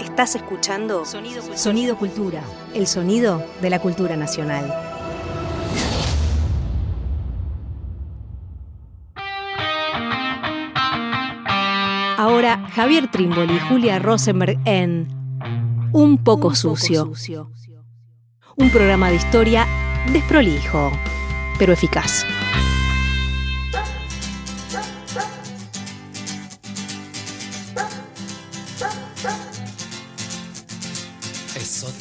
Estás escuchando Sonido, Sonido Cultura, el sonido de la cultura nacional. Ahora Javier Trimboli y Julia Rosenberg en Un poco sucio. Un programa de historia desprolijo, pero eficaz.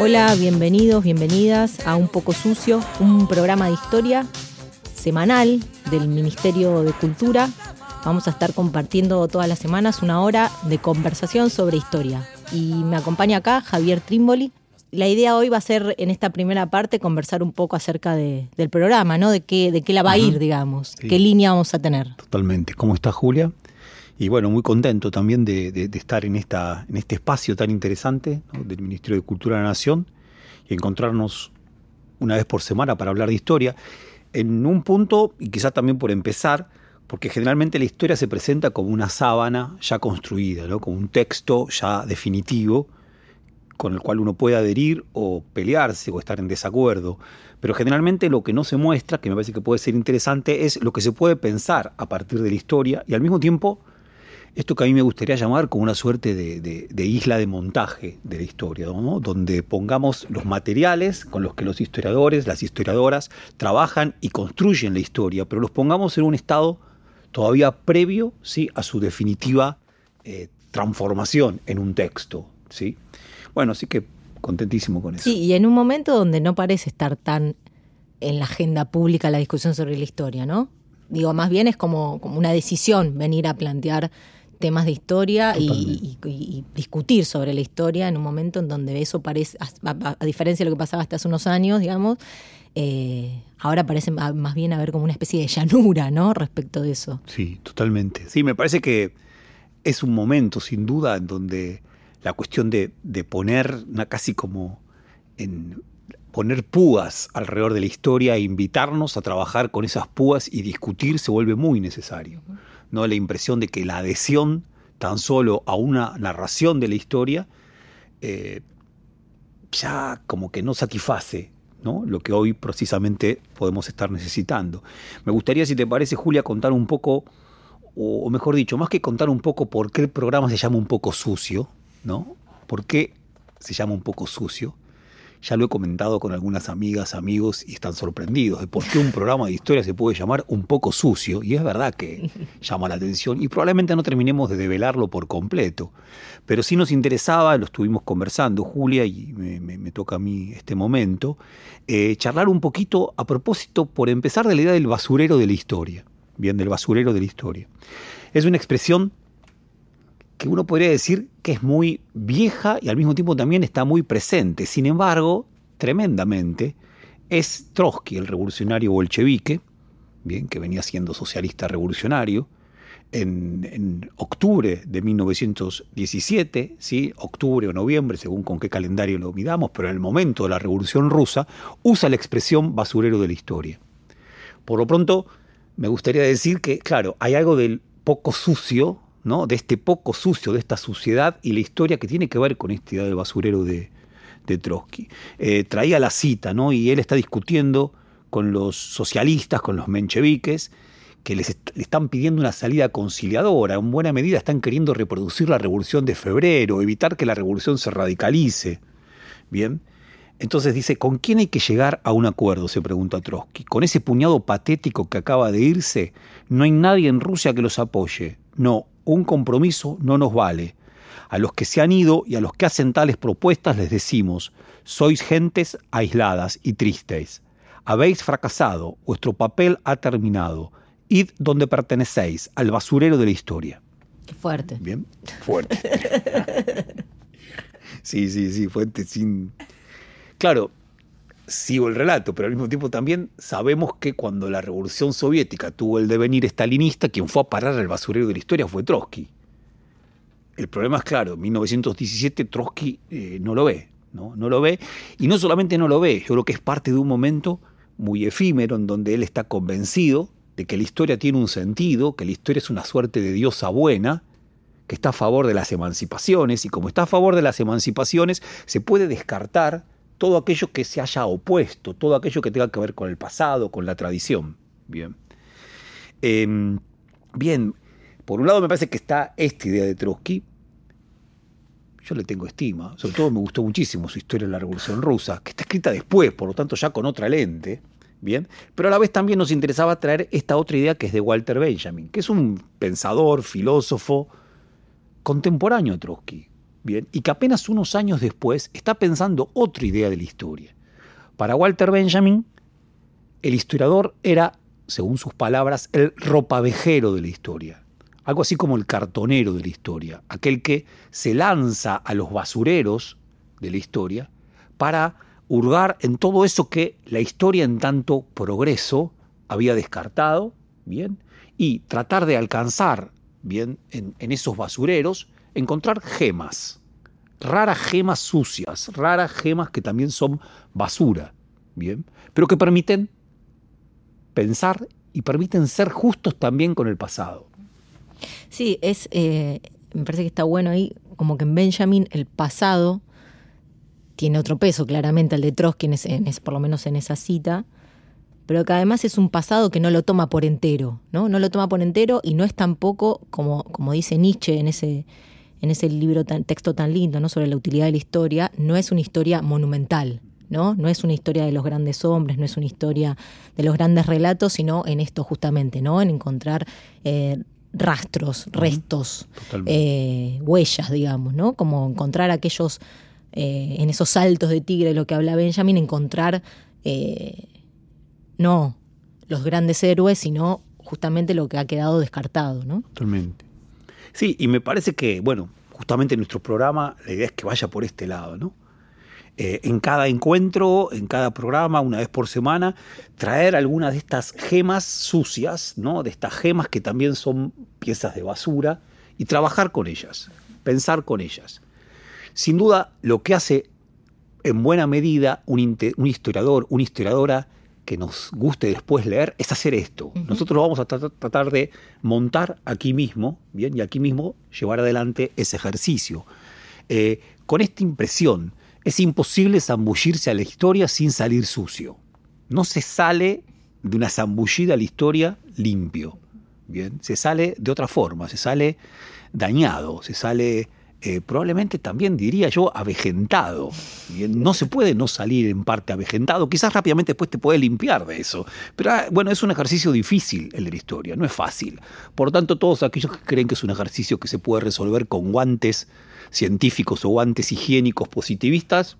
Hola, bienvenidos, bienvenidas a Un Poco Sucio, un programa de historia semanal del Ministerio de Cultura. Vamos a estar compartiendo todas las semanas una hora de conversación sobre historia. Y me acompaña acá Javier Trimboli. La idea hoy va a ser, en esta primera parte, conversar un poco acerca de- del programa, ¿no? De qué, de qué la va a ir, digamos. Sí. ¿Qué línea vamos a tener? Totalmente. ¿Cómo está Julia? Y bueno, muy contento también de, de- de estar en, esta, en este espacio tan interesante ¿no? del Ministerio de Cultura de la Nación y encontrarnos una vez por semana para hablar de historia. En un punto, y quizás también por empezar, porque generalmente la historia se presenta como una sábana ya construida, ¿no? como un texto ya definitivo con el cual uno puede adherir o pelearse o estar en desacuerdo. Pero generalmente lo que no se muestra, que me parece que puede ser interesante, es lo que se puede pensar a partir de la historia y al mismo tiempo esto que a mí me gustaría llamar como una suerte de, isla de montaje de la historia, ¿no? donde pongamos los materiales con los que los historiadores, las historiadoras trabajan y construyen la historia, pero los pongamos en un estado todavía previo ¿sí? a su definitiva eh, transformación en un texto. ¿sí? Bueno, así que contentísimo con eso. Sí, y en un momento donde no parece estar tan en la agenda pública la discusión sobre la historia, ¿no? Digo, más bien es como, como una decisión venir a plantear temas de historia y, y- y- y discutir sobre la historia en un momento en donde eso parece, a, a- a diferencia de lo que pasaba hasta hace unos años, digamos, eh, ahora parece más bien haber como una especie de llanura, ¿no? Respecto de eso. Sí, totalmente. Sí, me parece que es un momento, sin duda, en donde la cuestión de, de poner una casi como en poner púas alrededor de la historia e invitarnos a trabajar con esas púas y discutir se vuelve muy necesario. ¿No? La impresión de que la adhesión tan solo a una narración de la historia eh, ya como que no satisface ¿no? lo que hoy precisamente podemos estar necesitando. Me gustaría, si te parece, Julia, contar un poco, o, o mejor dicho, más que contar un poco por qué el programa se llama un poco sucio, ¿no? ¿Por qué se llama un poco sucio? Ya lo he comentado con algunas amigas, amigos, y están sorprendidos de por qué un programa de historia se puede llamar un poco sucio. Y es verdad que llama la atención y probablemente no terminemos de develarlo por completo. Pero sí nos interesaba, lo estuvimos conversando, Julia, y me, me- me toca a mí este momento, eh, charlar un poquito a propósito, por empezar, de la idea del basurero de la historia. Bien, del basurero de la historia. Es una expresión que uno podría decir que es muy vieja y al mismo tiempo también está muy presente. Sin embargo, tremendamente, es Trotsky, el revolucionario bolchevique, bien, que venía siendo socialista revolucionario, en, octubre de 1917, ¿sí? octubre o noviembre, según con qué calendario lo midamos, pero en el momento de la Revolución Rusa, usa la expresión basurero de la historia. Por lo pronto, me gustaría decir que, claro, hay algo del poco sucio, ¿no? de este poco sucio, de esta suciedad y la historia que tiene que ver con esta idea del basurero de, Trotsky. Eh, traía la cita, ¿no? y él está discutiendo con los socialistas, con los mencheviques, que les est- le están pidiendo una salida conciliadora. En buena medida están queriendo reproducir la revolución de febrero, evitar que la revolución se radicalice. Bien. Entonces dice, ¿con quién hay que llegar a un acuerdo? se pregunta Trotsky. Con ese puñado patético que acaba de irse, no hay nadie en Rusia que los apoye. No, un compromiso no nos vale. A los que se han ido y a los que hacen tales propuestas les decimos, sois gentes aisladas y tristes. Habéis fracasado, vuestro papel ha terminado. Id donde pertenecéis, al basurero de la historia. Qué fuerte. Bien, fuerte. sí, sí, sí, fuerte sin... Claro, sigo el relato, pero al mismo tiempo también sabemos que cuando la revolución soviética tuvo el devenir estalinista, quien fue a parar al basurero de la historia fue Trotsky. El problema es claro, en 1917 Trotsky eh, no lo ve, ¿no? no lo ve, y no solamente no lo ve, yo creo que es parte de un momento muy efímero en donde él está convencido de que la historia tiene un sentido, que la historia es una suerte de diosa buena, que está a favor de las emancipaciones, y como está a favor de las emancipaciones, se puede descartar todo aquello que se haya opuesto, todo aquello que tenga que ver con el pasado, con la tradición. Bien. Em, bien, por un lado me parece que está esta idea de Trotsky. Yo le tengo estima, sobre todo me gustó muchísimo su historia de la Revolución Rusa, que está escrita después, por lo tanto ya con otra lente. Bien, pero a la vez también nos interesaba traer esta otra idea que es de Walter Benjamin, que es un pensador, filósofo contemporáneo a Trotsky, Bien, y que apenas unos años después está pensando otra idea de la historia. Para Walter Benjamin, el historiador era, según sus palabras, el ropavejero de la historia. Algo así como el cartonero de la historia, aquel que se lanza a los basureros de la historia para hurgar en todo eso que la historia en tanto progreso había descartado, bien, y tratar de alcanzar, bien, en, en esos basureros encontrar gemas, raras gemas sucias, raras gemas que también son basura, ¿bien? Pero que permiten pensar y permiten ser justos también con el pasado. Sí, es, eh, me parece que está bueno ahí, como que en Benjamin el pasado tiene otro peso, claramente el de Trotsky, en por lo menos en esa cita, pero que además es un pasado que no lo toma por entero, ¿no? No lo toma por entero y no es tampoco, como, como dice Nietzsche en ese, en ese libro tan, texto tan lindo, ¿no? sobre la utilidad de la historia, no es una historia monumental, ¿no? No es una historia de los grandes hombres, no es una historia de los grandes relatos, sino en esto justamente, ¿no? En encontrar eh, rastros, restos, eh, huellas, digamos, ¿no? Como encontrar aquellos, eh, en esos saltos de tigre, lo que habla Benjamin, encontrar no los grandes héroes, sino justamente lo que ha quedado descartado, ¿no? Totalmente. Sí, y me parece que, bueno, justamente en nuestro programa la idea es que vaya por este lado, ¿no? Eh, en cada encuentro, en cada programa, una vez por semana, traer algunas de estas gemas sucias, ¿no? De estas gemas que también son piezas de basura y trabajar con ellas, pensar con ellas. Sin duda, lo que hace en buena medida un, un historiador, una historiadora, que nos guste después leer es hacer esto. Nosotros lo vamos a tratar de montar aquí mismo, bien, y aquí mismo llevar adelante ese ejercicio. Eh, con esta impresión, es imposible zambullirse a la historia sin salir sucio. No se sale de una zambullida a la historia limpio. Bien, se sale de otra forma, se sale dañado, se sale eh, probablemente también diría yo avejentado. No se puede no salir en parte avejentado, quizás rápidamente después te puede limpiar de eso. Pero ah, bueno, es un ejercicio difícil el de la historia, no es fácil. Por tanto, todos aquellos que creen que es un ejercicio que se puede resolver con guantes científicos o guantes higiénicos positivistas,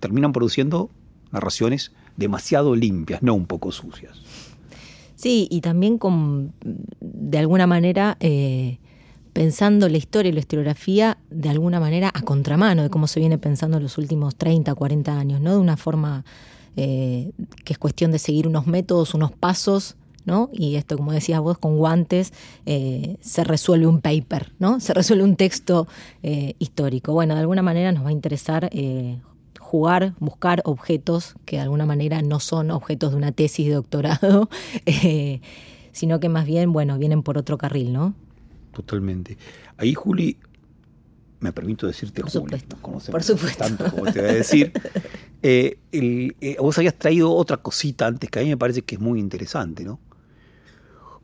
terminan produciendo narraciones demasiado limpias, no un poco sucias. Sí, y también con, de alguna manera, eh, pensando la historia y la historiografía de alguna manera a contramano de cómo se viene pensando en los últimos 30, 40 años, ¿no? De una forma eh, que es cuestión de seguir unos métodos, unos pasos, ¿no? Y esto, como decías vos, con guantes eh, se resuelve un paper, ¿no? Se resuelve un texto eh, histórico. Bueno, de alguna manera nos va a interesar jugar, buscar objetos que de alguna manera no son objetos de una tesis de doctorado, sino que más bien, bueno, vienen por otro carril, ¿no? Totalmente. Ahí, Juli, me permito decirte Por Juli. Supuesto. Por supuesto. Tanto como te voy a decir. Eh, eh, vos habías traído otra cosita antes que a mí me parece que es muy interesante, ¿no?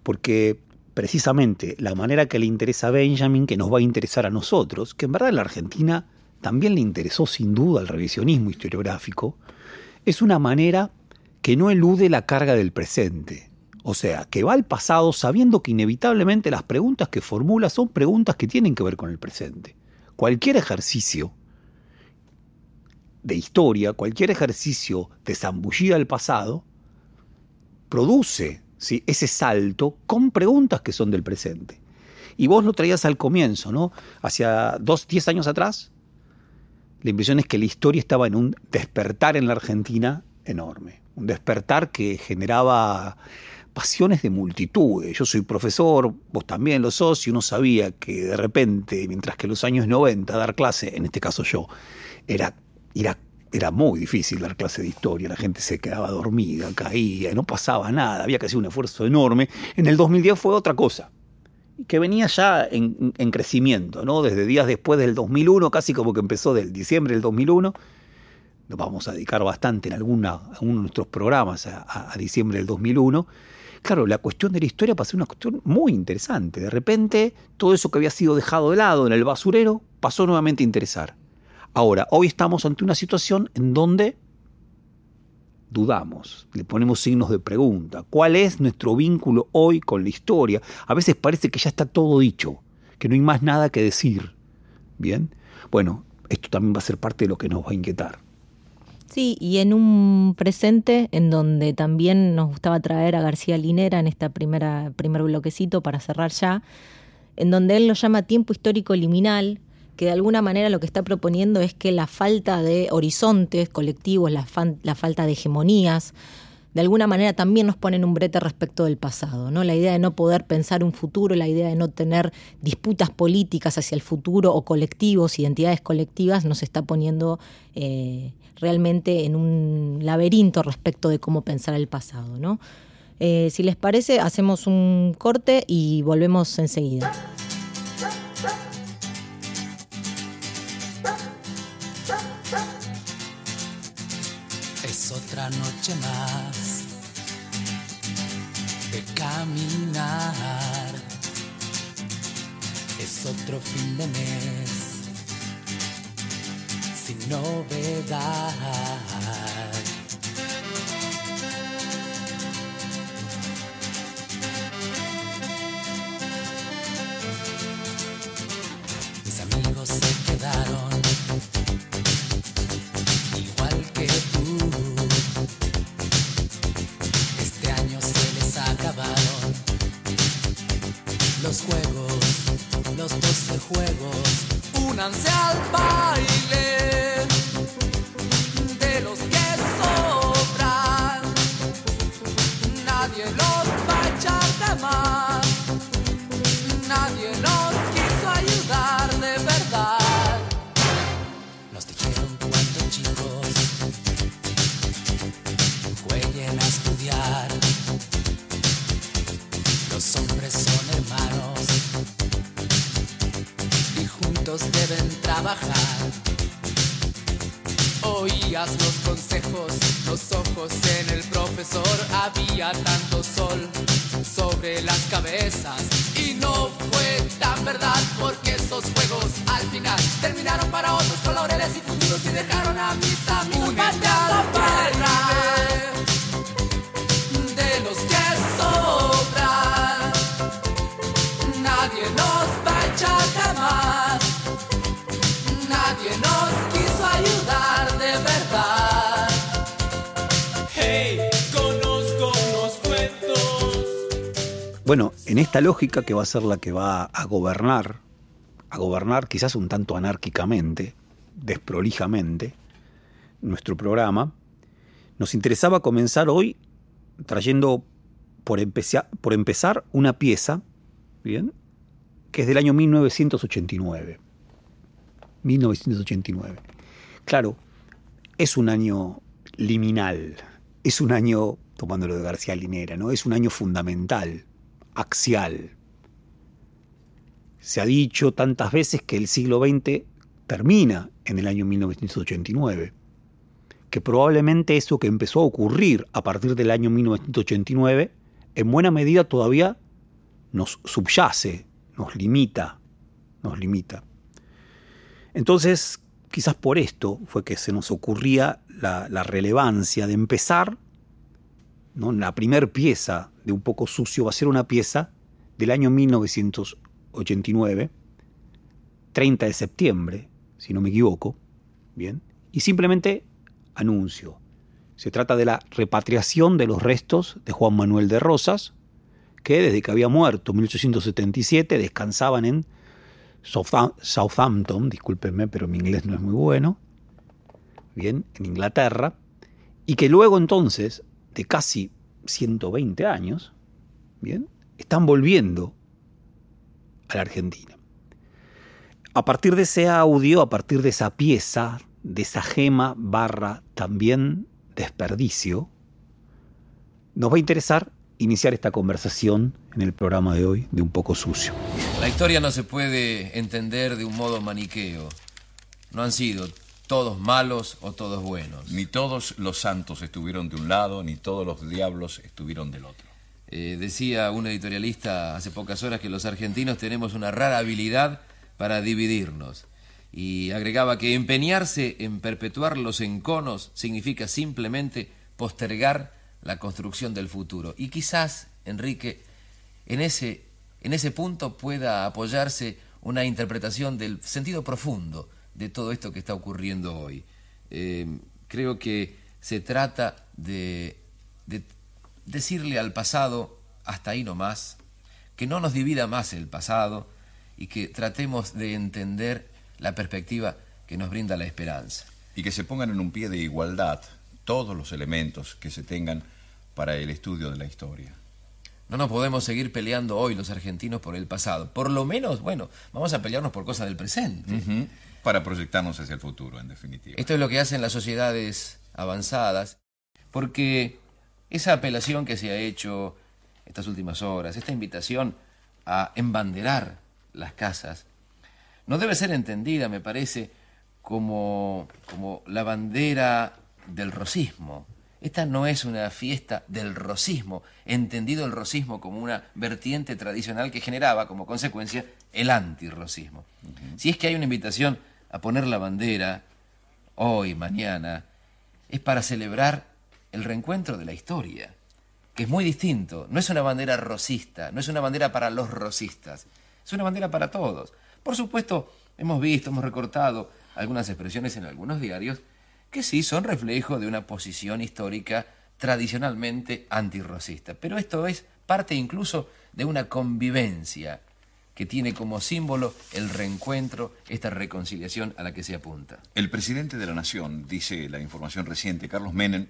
Porque precisamente la manera que le interesa a Benjamin, que nos va a interesar a nosotros, que en verdad en la Argentina también le interesó sin duda el revisionismo historiográfico, es una manera que no elude la carga del presente. O sea, que va al pasado sabiendo que inevitablemente las preguntas que formula son preguntas que tienen que ver con el presente. cualquier ejercicio de historia, cualquier ejercicio de zambullida al pasado, produce ¿sí? ese salto con preguntas que son del presente. Y vos lo traías al comienzo, ¿no? Hacia dos, diez años atrás, la impresión es que la historia estaba en un despertar en la Argentina enorme. Un despertar que generaba pasiones de multitudes. Yo soy profesor, vos también lo sos, y uno sabía que de repente, mientras que en los años 90 dar clase, en este caso yo, era, era, era muy difícil dar clase de historia, la gente se quedaba dormida, caía, no pasaba nada, había que hacer un esfuerzo enorme. En el 2010 fue otra cosa que venía ya en, crecimiento, ¿no? Desde días después del 2001, casi como que empezó del diciembre del 2001. Nos vamos a dedicar bastante en alguna, alguno de nuestros programas a, a, diciembre del 2001. Claro, la cuestión de la historia pasó una cuestión muy interesante. De repente, todo eso que había sido dejado de lado en el basurero pasó nuevamente a interesar. Ahora, hoy estamos ante una situación en donde dudamos, le ponemos signos de pregunta. ¿Cuál es nuestro vínculo hoy con la historia? A veces parece que ya está todo dicho, que no hay más nada que decir. ¿Bien? Bueno, esto también va a ser parte de lo que nos va a inquietar. Sí, y en un presente en donde también nos gustaba traer a García Linera en primera primer bloquecito para cerrar ya, en donde él lo llama tiempo histórico liminal, que de alguna manera lo que está proponiendo es que la falta de horizontes colectivos, la, la falta de hegemonías, de alguna manera también nos ponen un brete respecto del pasado, ¿no? La idea de no poder pensar un futuro, la idea de no tener disputas políticas hacia el futuro o colectivos, identidades colectivas, nos está poniendo eh, realmente en un laberinto respecto de cómo pensar el pasado, ¿no? Eh, si les parece, hacemos un corte y volvemos enseguida. otra noche más de caminar. Es otro fin de mes novedad. Que va a ser la que va a gobernar, a gobernar quizás un tanto anárquicamente, desprolijamente, nuestro programa, nos interesaba comenzar hoy trayendo por, empezar, por empezar una pieza, ¿bien? que es del año 1989. 1989. Claro, es un año liminal, es un año, tomándolo de García Linera, ¿no? es un año fundamental, axial. Se ha dicho tantas veces que el siglo XX termina en el año 1989 que probablemente eso que empezó a ocurrir a partir del año 1989, en buena medida todavía nos subyace, nos limita, nos limita. Entonces, quizás por esto fue que se nos ocurría la, relevancia de empezar, ¿no? la primer pieza de Un poco sucio va a ser una pieza del año 1989, 30 de septiembre, si no me equivoco, bien, y simplemente anuncio. Se trata de la repatriación de los restos de Juan Manuel de Rosas, que desde que había muerto en 1877 descansaban en Southampton, discúlpenme, pero mi inglés no es muy bueno, bien, en Inglaterra, y que luego entonces, de casi 120 años, bien, están volviendo a la Argentina. A partir de ese audio, a partir de esa pieza, de esa gema barra también desperdicio, nos va a interesar iniciar esta conversación en el programa de hoy de Un poco sucio. La historia no se puede entender de un modo maniqueo. No han sido todos malos o todos buenos. Ni todos los santos estuvieron de un lado, ni todos los diablos estuvieron del otro. Eh, decía un editorialista hace pocas horas que los argentinos tenemos una rara habilidad para dividirnos. Y agregaba que empeñarse en perpetuar los enconos significa simplemente postergar la construcción del futuro. Y quizás, Enrique, en ese, en ese punto pueda apoyarse una interpretación del sentido profundo de todo esto que está ocurriendo hoy. Eh, creo que se trata de, de decirle al pasado, hasta ahí no más, que no nos divida más el pasado y que tratemos de entender la perspectiva que nos brinda la esperanza. Y que se pongan en un pie de igualdad todos los elementos que se tengan para el estudio de la historia. No nos podemos seguir peleando hoy los argentinos por el pasado. Por lo menos, bueno, vamos a pelearnos por cosas del presente. Para proyectarnos hacia el futuro, en definitiva. Esto es lo que hacen las sociedades avanzadas, porque esa apelación que se ha hecho estas últimas horas, esta invitación a embanderar las casas, no debe ser entendida, me parece, como, como la bandera del rosismo. Esta no es una fiesta del rosismo, entendido el rosismo como una vertiente tradicional que generaba como consecuencia el antirrosismo. Si es que hay una invitación a poner la bandera hoy, mañana, es para celebrar el reencuentro de la historia, que es muy distinto. No es una bandera rosista, no es una bandera para los rosistas, es una bandera para todos. Por supuesto, hemos visto, hemos recortado algunas expresiones en algunos diarios que sí son reflejo de una posición histórica tradicionalmente antirrosista. Pero esto es parte incluso de una convivencia que tiene como símbolo el reencuentro, esta reconciliación a la que se apunta. El presidente de la Nación, dice la información reciente, Carlos Menem,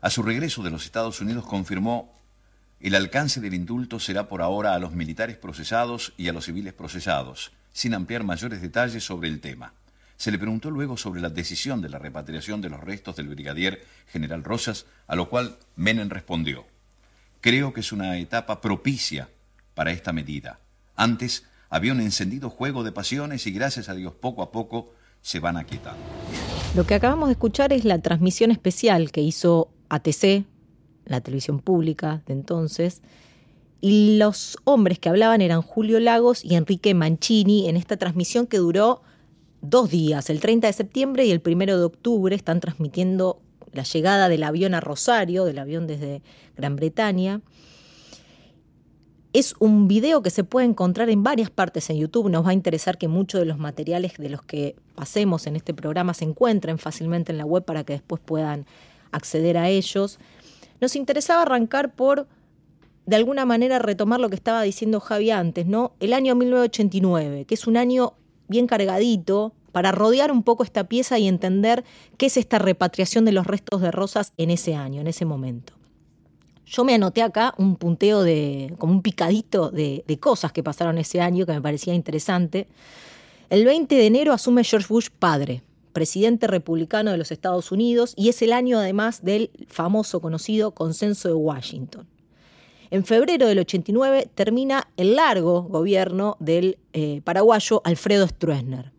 a su regreso de los Estados Unidos confirmó el alcance del indulto será por ahora a los militares procesados y a los civiles procesados, sin ampliar mayores detalles sobre el tema. Se le preguntó luego sobre la decisión de la repatriación de los restos del brigadier general Rosas, a lo cual Menem respondió, creo que es una etapa propicia para esta medida. Antes había un encendido juego de pasiones y gracias a Dios poco a poco se van aquietando. Lo que acabamos de escuchar es la transmisión especial que hizo ATC, la televisión pública de entonces, y los hombres que hablaban eran Julio Lagos y Enrique Mancini en esta transmisión que duró dos días, el 30 de septiembre y el 1 de octubre, están transmitiendo la llegada del avión a Rosario, del avión desde Gran Bretaña. Es un video que se puede encontrar en varias partes en YouTube. Nos va a interesar que muchos de los materiales de los que pasemos en este programa se encuentren fácilmente en la web para que después puedan acceder a ellos. Nos interesaba arrancar por, de alguna manera, retomar lo que estaba diciendo Javi antes, ¿no? El año 1989, que es un año bien cargadito para rodear un poco esta pieza y entender qué es esta repatriación de los restos de rosas en ese año, en ese momento. Yo me anoté acá un punteo de, como un picadito de, de cosas que pasaron ese año que me parecía interesante. El 20 de enero asume George Bush padre, presidente republicano de los Estados Unidos, y es el año además del famoso conocido Consenso de Washington. En febrero del 89 termina el largo gobierno del eh, paraguayo Alfredo Stroessner.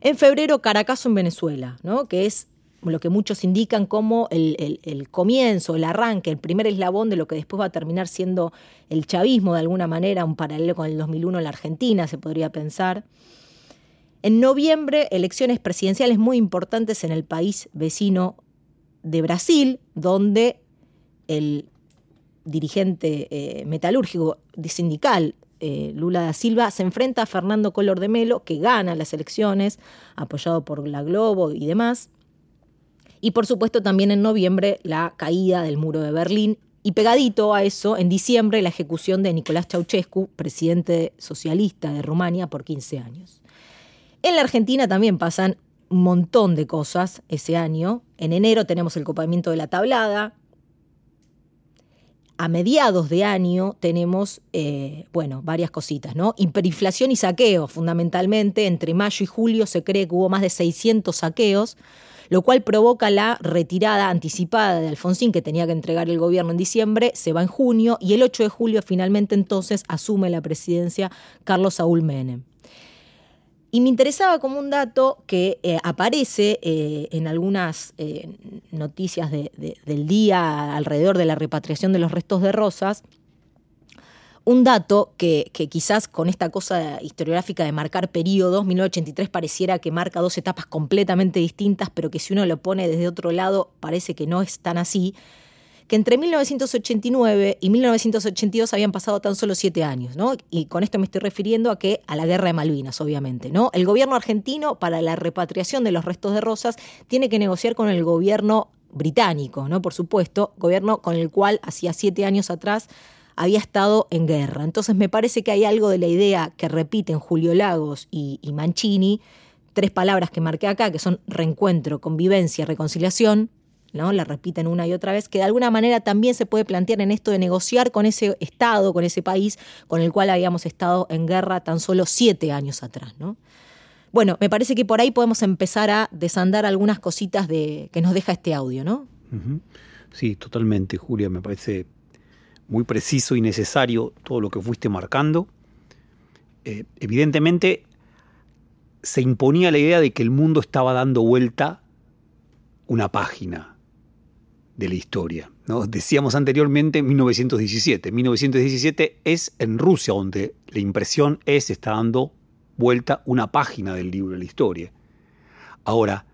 En febrero, Caracazo en Venezuela, ¿no? que es lo que muchos indican como el, el, comienzo, el arranque, el primer eslabón de lo que después va a terminar siendo el chavismo de alguna manera, un paralelo con el 2001 en la Argentina, se podría pensar. En noviembre, elecciones presidenciales muy importantes en el país vecino de Brasil, donde el dirigente eh, metalúrgico sindical eh, Lula da Silva se enfrenta a Fernando Collor de Melo, que gana las elecciones, apoyado por la Globo y demás. Y por supuesto también en noviembre la caída del muro de Berlín y pegadito a eso, en diciembre, la ejecución de Nicolás Ceausescu, presidente socialista de Rumania, por 15 años. En la Argentina también pasan un montón de cosas ese año. En enero tenemos el copamiento de la tablada. A mediados de año tenemos, eh, bueno, varias cositas, ¿no? Hiperinflación y saqueo, fundamentalmente. Entre mayo y julio se cree que hubo más de 600 saqueos lo cual provoca la retirada anticipada de Alfonsín, que tenía que entregar el gobierno en diciembre, se va en junio y el 8 de julio finalmente entonces asume la presidencia Carlos Saúl Menem. Y me interesaba como un dato que eh, aparece eh, en algunas eh, noticias del día alrededor de la repatriación de los restos de Rosas, un dato que, quizás con esta cosa historiográfica de marcar periodos, 1983 pareciera que marca dos etapas completamente distintas, pero que si uno lo pone desde otro lado parece que no es tan así, que entre 1989 y 1982 habían pasado tan solo siete años, ¿no? Y con esto me estoy refiriendo a que a la guerra de Malvinas, obviamente, ¿no? El gobierno argentino para la repatriación de los restos de Rosas tiene que negociar con el gobierno británico, ¿no? Por supuesto, gobierno con el cual hacía siete años atrás había estado en guerra. Entonces me parece que hay algo de la idea que repiten Julio Lagos y, Mancini, tres palabras que marqué acá, que son reencuentro, convivencia, reconciliación, La repiten una y otra vez, que de alguna manera también se puede plantear en esto de negociar con ese Estado, con ese país con el cual habíamos estado en guerra tan solo siete años atrás, ¿no? Bueno, me parece que por ahí podemos empezar a desandar algunas cositas de, que nos deja este audio, ¿no? Sí, totalmente, Julia, me parece muy preciso y necesario todo lo que fuiste marcando. Eh, evidentemente se imponía la idea de que el mundo estaba dando vuelta una página de la historia. ¿no? Decíamos anteriormente 1917. 1917 es en Rusia donde la impresión es está dando vuelta una página del libro de la historia. Ahora,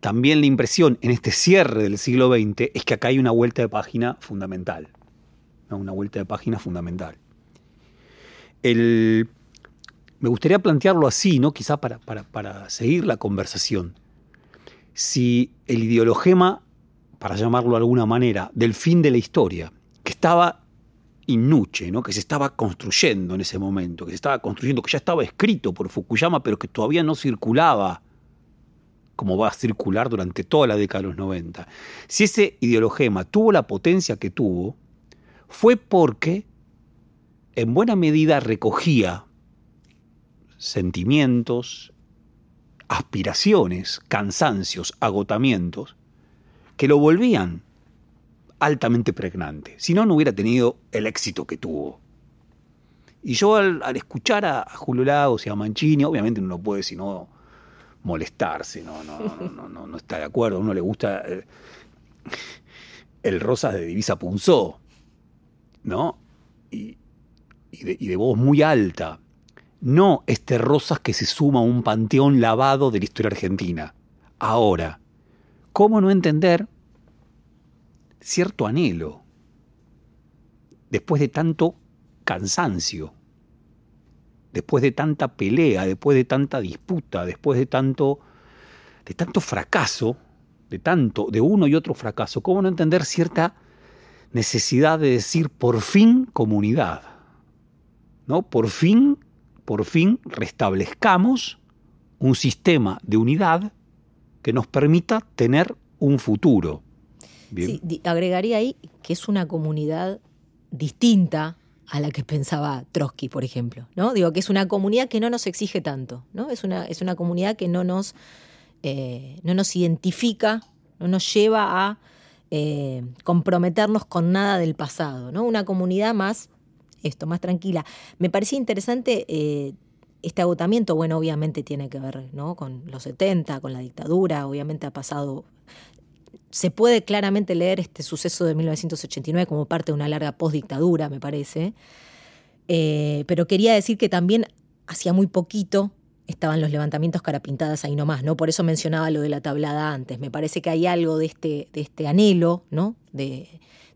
también la impresión en este cierre del siglo XX es que acá hay una vuelta de página fundamental una vuelta de página fundamental. me gustaría plantearlo así, ¿no? quizá para, para, seguir la conversación. Si el ideologema, para llamarlo de alguna manera, del fin de la historia, que estaba innuche, ¿no? que se estaba construyendo en ese momento, que se estaba construyendo, que ya estaba escrito por Fukuyama, pero que todavía no circulaba como va a circular durante toda la década de los 90. Si ese ideologema tuvo la potencia que tuvo, fue porque en buena medida recogía sentimientos, aspiraciones, cansancios, agotamientos, que lo volvían altamente pregnante. Si no, no hubiera tenido el éxito que tuvo. Y yo al, escuchar a, Julio Lagos y a Mancini, obviamente uno no puede sino molestarse, no, no, no, no, no, está de acuerdo, a uno le gusta eh, el Rosas de Divisa Punzó, ¿no? Y, de, voz muy alta. No este Rosas que se suma a un panteón lavado de la historia argentina. Ahora, ¿cómo no entender cierto anhelo después de tanto cansancio, después de tanta pelea, después de tanta disputa, después de tanto, de fracaso, de tanto, de uno y otro fracaso, ¿cómo no entender cierta necesidad de decir por fin comunidad. ¿No? Por fin, por fin restablezcamos un sistema de unidad que nos permita tener un futuro. agregaría ahí que es una comunidad distinta a la que pensaba Trotsky, por ejemplo. ¿no? Digo que es una comunidad que no nos exige tanto, ¿no? Es una, es una comunidad que no nos, eh, no nos identifica, no nos lleva a eh, comprometernos con nada del pasado, ¿no? Una comunidad más, esto, más tranquila. Me parecía interesante eh, este agotamiento, bueno, obviamente tiene que ver ¿no? con los 70, con la dictadura, obviamente ha pasado se puede claramente leer este suceso de 1989 como parte de una larga postdictadura, me parece. Eh, pero quería decir que también hacía muy poquito estaban los levantamientos carapintadas ahí nomás, ¿no? Por eso mencionaba lo de la tablada antes. Me parece que hay algo de este, de este anhelo, ¿no? De,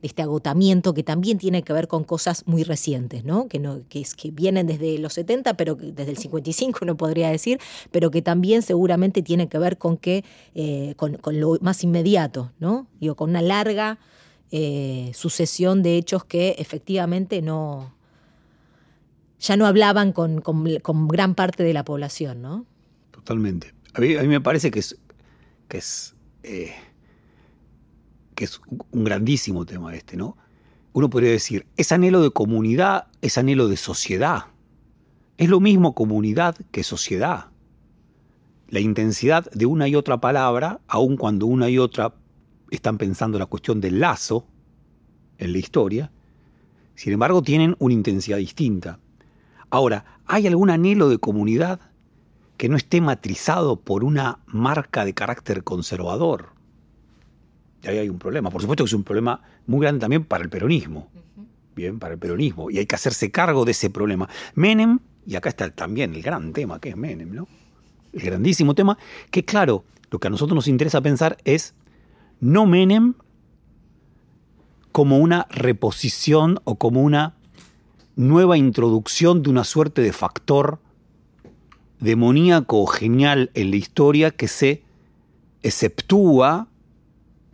este agotamiento que también tiene que ver con cosas muy recientes, ¿no? Que, no, que, es, que vienen desde los 70, pero desde el 55 uno podría decir, pero que también seguramente tiene que ver con que eh, con, con, lo más inmediato, ¿no? Digo, con una larga eh, sucesión de hechos que efectivamente no ya no hablaban con, con, con, gran parte de la población, ¿no? Totalmente. A mí, me parece que es que es eh que es un grandísimo tema este, ¿no? Uno podría decir, es anhelo de comunidad, es anhelo de sociedad. Es lo mismo comunidad que sociedad. La intensidad de una y otra palabra, aun cuando una y otra están pensando la cuestión del lazo en la historia, sin embargo tienen una intensidad distinta. Ahora, ¿hay algún anhelo de comunidad que no esté matrizado por una marca de carácter conservador? y ahí hay un problema. Por supuesto que es un problema muy grande también para el peronismo. Bien, para el peronismo. Y hay que hacerse cargo de ese problema. Menem, y acá está también el gran tema que es Menem, ¿no? El grandísimo tema, que claro, lo que a nosotros nos interesa pensar es no Menem como una reposición o como una nueva introducción de una suerte de factor demoníaco o genial en la historia que se exceptúa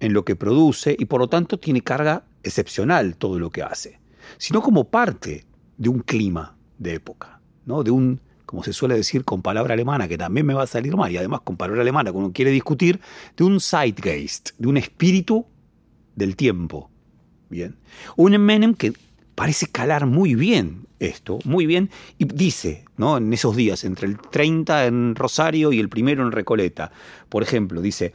en lo que produce y por lo tanto tiene carga excepcional todo lo que hace, sino como parte de un clima de época, ¿no? de un, como se suele decir con palabra alemana, que también me va a salir mal, y además con palabra alemana, cuando quiere discutir, de un Zeitgeist, de un espíritu del tiempo. Bien. Un Menem que parece calar muy bien esto, muy bien, y dice, ¿no? En esos días, entre el 30 en Rosario y el primero en Recoleta, por ejemplo, dice,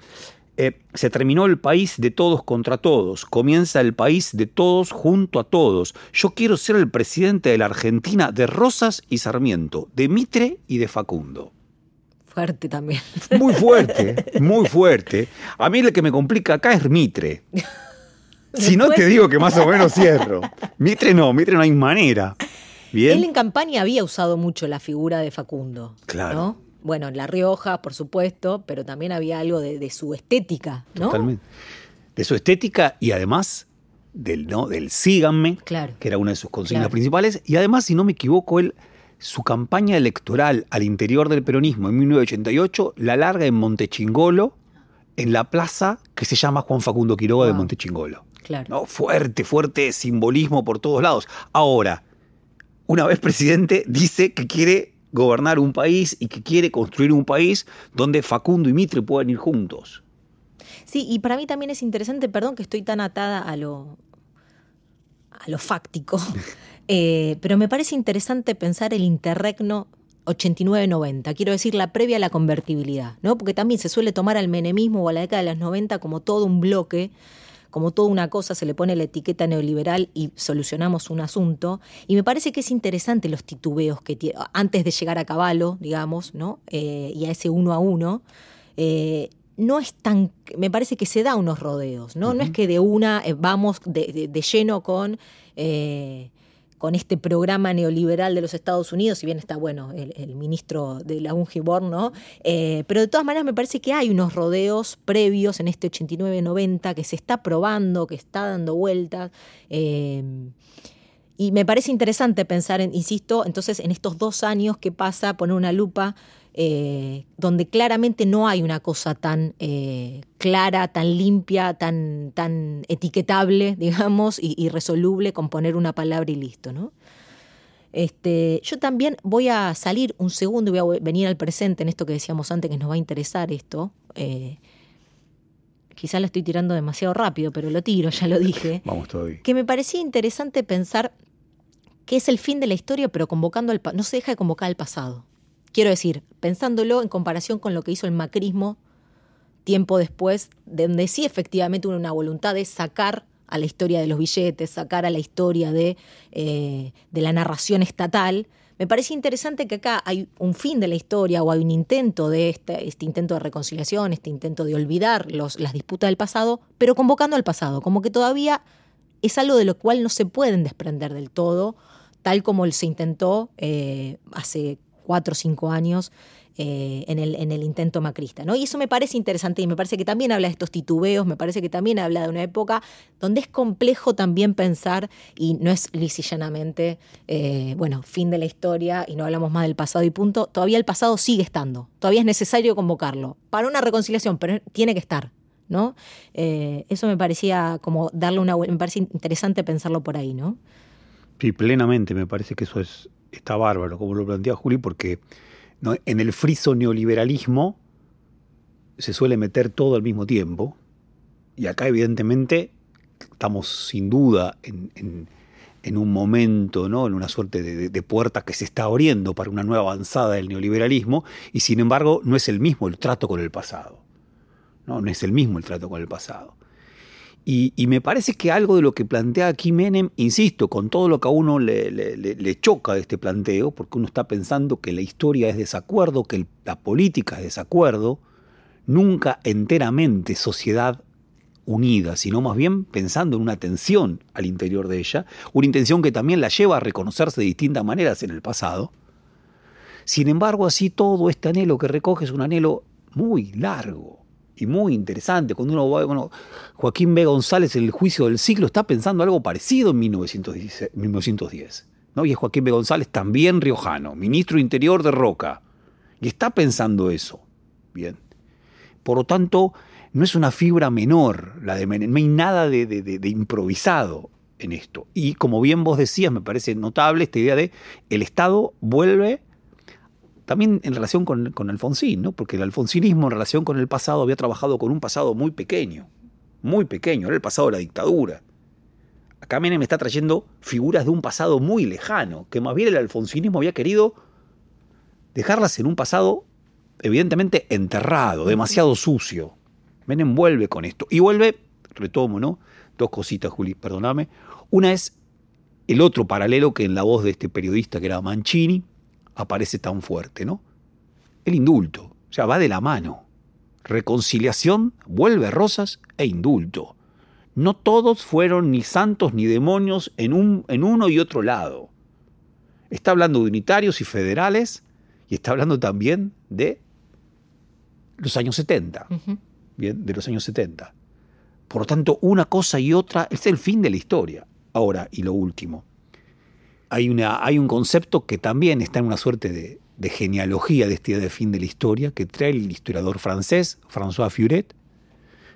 eh, se terminó el país de todos contra todos, comienza el país de todos junto a todos. Yo quiero ser el presidente de la Argentina de Rosas y Sarmiento, de Mitre y de Facundo. Fuerte también. Muy fuerte, muy fuerte. A mí lo que me complica acá es Mitre. Si no te digo que más o menos cierro. Mitre no, Mitre no hay manera. Bien. Él en campaña había usado mucho la figura de Facundo. Claro. ¿no? bueno, en La Rioja, por supuesto, pero también había algo de, de su estética, ¿no? Totalmente. De su estética y además del, ¿no? del síganme, Claro. que era una de sus consignas Claro. principales, y además, si no me equivoco, él, su campaña electoral al interior del peronismo en 1988 la larga en Montechingolo, en la plaza que se llama Juan Facundo Quiroga de Wow. Montechingolo. Claro. ¿no? Fuerte, fuerte simbolismo por todos lados. Ahora, una vez presidente, dice que quiere gobernar un país y que quiere construir un país donde Facundo y Mitre puedan ir juntos. Sí, y para mí también es interesante, perdón que estoy tan atada a lo, a lo fáctico, eh, pero me parece interesante pensar el interregno 89-90, quiero decir la previa a la convertibilidad, ¿no? Porque también se suele tomar al menemismo o a la década de los 90 como todo un bloque, como toda una cosa, se le pone la etiqueta neoliberal y solucionamos un asunto. Y me parece que es interesante los titubeos que tiene, antes de llegar a caballo, digamos, ¿no? Eh, y a ese uno a uno. eh, no es tan, me parece que se da unos rodeos, ¿no? No es que de una eh, vamos de, de- de lleno con, eh, con este programa neoliberal de los Estados Unidos, si bien está bueno el, el ministro de la Ungiborn, ¿no? Eh, pero de todas maneras me parece que hay unos rodeos previos en este 89-90 que se está probando, que está dando vueltas. eh, y me parece interesante pensar, en, insisto, entonces en estos dos años que pasa, poner una lupa eh, donde claramente no hay una cosa tan eh, clara, tan limpia, tan, tan etiquetable, digamos, y, y resoluble con poner una palabra y listo, ¿no? Este, yo también voy a salir un segundo y voy a venir al presente en esto que decíamos antes, que nos va a interesar esto. Eh, quizás lo estoy tirando demasiado rápido, pero lo tiro, ya lo dije Vamos todavía. que me parecía interesante pensar que es el fin de la historia, pero convocando al no se deja de convocar al pasado. Quiero decir, pensándolo en comparación con lo que hizo el macrismo tiempo después, de donde sí efectivamente hubo una voluntad de sacar a la historia de los billetes, sacar a la historia de, eh, de la narración estatal. Me parece interesante que acá hay un fin de la historia o hay un intento de este, este intento de reconciliación, este intento de olvidar las disputas del pasado, pero convocando al pasado, como que todavía es algo de lo cual no se pueden desprender del todo, tal como se intentó eh, hace cuatro o cinco años eh, en, el, en el intento macrista. ¿no? Y eso me parece interesante y me parece que también habla de estos titubeos, me parece que también habla de una época donde es complejo también pensar y no es lisillanamente, eh, bueno, fin de la historia y no hablamos más del pasado y punto. Todavía el pasado sigue estando, todavía es necesario convocarlo para una reconciliación, pero tiene que estar. ¿no? Eh, eso me parecía como darle una me parece interesante pensarlo por ahí, ¿no? Sí, plenamente, me parece que eso es, está bárbaro, como lo plantea Juli, porque en el friso neoliberalismo se suele meter todo al mismo tiempo, y acá evidentemente estamos sin duda en, un momento, ¿no? en una suerte de, puerta que se está abriendo para una nueva avanzada del neoliberalismo, y sin embargo no es el mismo el trato con el pasado. No, no es el mismo el trato con el pasado. Y, me parece que algo de lo que plantea aquí Menem, insisto, con todo lo que a uno le, choca de este planteo, porque uno está pensando que la historia es desacuerdo, que la política es desacuerdo, nunca enteramente sociedad unida, sino más bien pensando en una tensión al interior de ella, una intención que también la lleva a reconocerse de distintas maneras en el pasado. Sin embargo, así todo este anhelo que recoge es un anhelo muy largo, y muy interesante. Cuando uno va, bueno, Joaquín B. González el juicio del siglo está pensando algo parecido en 1910. ¿no? Y es Joaquín B. González también riojano, ministro interior de Roca. Y está pensando eso. Bien. Por lo tanto, no es una fibra menor la de. No hay nada de, de improvisado en esto. Y como bien vos decías, me parece notable esta idea de el Estado vuelve también en relación con, Alfonsín, ¿no? porque el alfonsinismo en relación con el pasado había trabajado con un pasado muy pequeño, muy pequeño, era el pasado de la dictadura. Acá Menem está trayendo figuras de un pasado muy lejano, que más bien el alfonsinismo había querido dejarlas en un pasado evidentemente enterrado, demasiado sucio. Menem vuelve con esto. Y vuelve, retomo, ¿no? Dos cositas, Juli, perdóname. Una es el otro paralelo que en la voz de este periodista que era Mancini, aparece tan fuerte, ¿no? El indulto, o sea, va de la mano. Reconciliación, vuelve rosas e indulto. No todos fueron ni santos ni demonios en, un, en uno y otro lado. Está hablando de unitarios y federales y está hablando también de los años 70. Bien, de los años 70. Por lo tanto, una cosa y otra es el fin de la historia. Ahora, y lo último, hay, hay un concepto que también está en una suerte de, genealogía de este de fin de la historia que trae el historiador francés François Furet.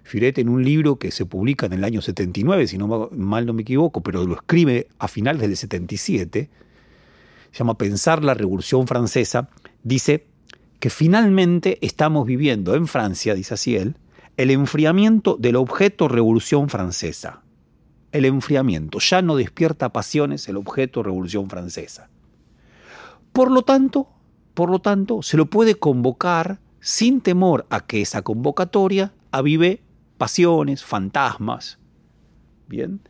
Furet en un libro que se publica en el año 79, si no mal no me equivoco, pero lo escribe a finales del 77, se llama Pensar la Revolución Francesa, dice que finalmente estamos viviendo en Francia, dice así él, el enfriamiento del objeto Revolución Francesa el enfriamiento. Ya no despierta pasiones el objeto Revolución Francesa. Por lo tanto, por lo tanto, se lo puede convocar sin temor a que esa convocatoria avive pasiones, fantasmas, bien,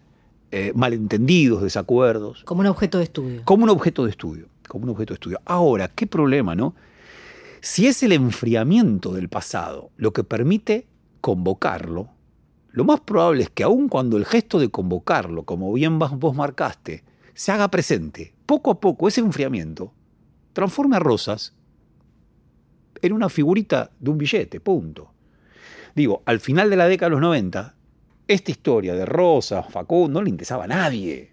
eh, malentendidos, desacuerdos. Como un objeto de estudio. Como un objeto de estudio. Como un objeto de estudio. Ahora, qué problema, ¿no? Si es el enfriamiento del pasado lo que permite convocarlo, lo más probable es que aun cuando el gesto de convocarlo, como bien vos marcaste, se haga presente, poco a poco ese enfriamiento transforme a Rosas en una figurita de un billete, punto. Digo, al final de la década de los 90, esta historia de Rosas, Facundo, no le interesaba a nadie.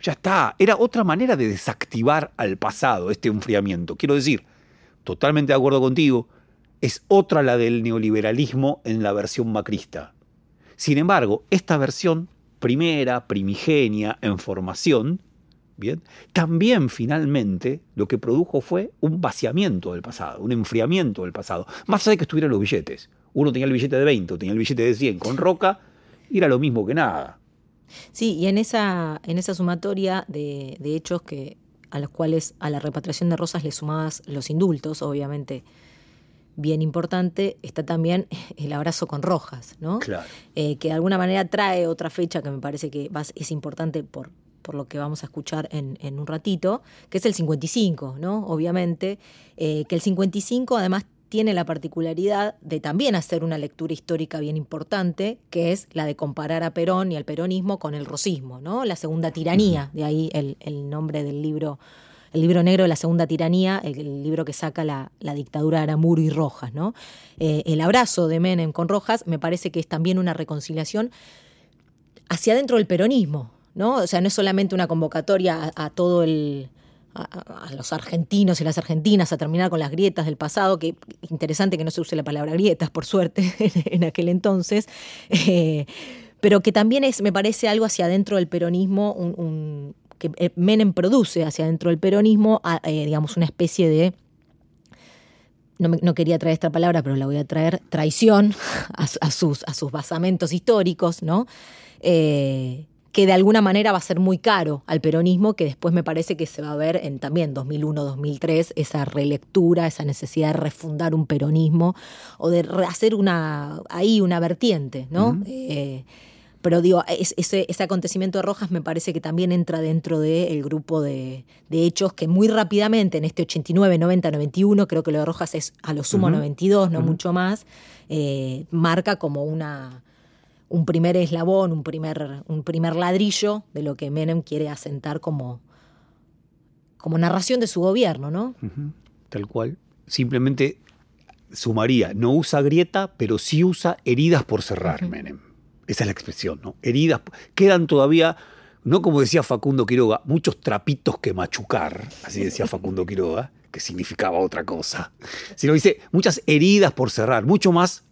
Ya está, era otra manera de desactivar al pasado este enfriamiento. Quiero decir, totalmente de acuerdo contigo, es otra la del neoliberalismo en la versión macrista. Sin embargo, esta versión primera, primigenia, en formación, ¿bien? también finalmente lo que produjo fue un vaciamiento del pasado, un enfriamiento del pasado, más allá de que estuvieran los billetes. Uno tenía el billete de 20, otro tenía el billete de 100 con roca, y era lo mismo que nada. Sí, y en esa, en esa sumatoria de, de hechos que a los cuales a la repatriación de Rosas le sumabas los indultos, obviamente bien importante, está también el abrazo con Rojas, ¿no? Claro. Eh, que de alguna manera trae otra fecha que me parece que es importante por, por lo que vamos a escuchar en, un ratito, que es el 55, ¿no? Obviamente, eh, que el 55 además tiene la particularidad de también hacer una lectura histórica bien importante, que es la de comparar a Perón y al peronismo con el rosismo, ¿no? La segunda tiranía, de ahí el, el nombre del libro el libro negro de la segunda tiranía, el, libro que saca la, dictadura de Aramuro y Rojas, ¿no? Eh, el abrazo de Menem con Rojas me parece que es también una reconciliación hacia adentro del peronismo, ¿no? O sea, no es solamente una convocatoria a, todo el, a, los argentinos y las argentinas a terminar con las grietas del pasado, que interesante que no se use la palabra grietas, por suerte, en aquel entonces, eh, pero que también es, me parece, algo hacia adentro del peronismo, un, que eh, Menem produce hacia adentro del peronismo, eh, digamos, una especie de no, quería traer esta palabra, pero la voy a traer, traición a, sus, a sus basamentos históricos, ¿no? que de alguna manera va a ser muy caro al peronismo, que después me parece que se va a ver en también 2001-2003, esa relectura, esa necesidad de refundar un peronismo o de hacer una, ahí una vertiente, ¿no? Eh, pero digo, ese, acontecimiento de Rojas me parece que también entra dentro del grupo de, hechos que muy rápidamente, en este 89, 90, 91, creo que lo de Rojas es a lo sumo 92, no mucho más, eh, marca como una un primer eslabón, un primer, un primer ladrillo de lo que Menem quiere asentar como, como narración de su gobierno, ¿no? Tal cual. Simplemente sumaría, no usa grieta, pero sí usa heridas por cerrar, Menem. Esa es la expresión, ¿no? Heridas. Quedan todavía, no como decía Facundo Quiroga, muchos trapitos que machucar, así decía Facundo Quiroga, que significaba otra cosa, sino dice muchas heridas por cerrar, mucho más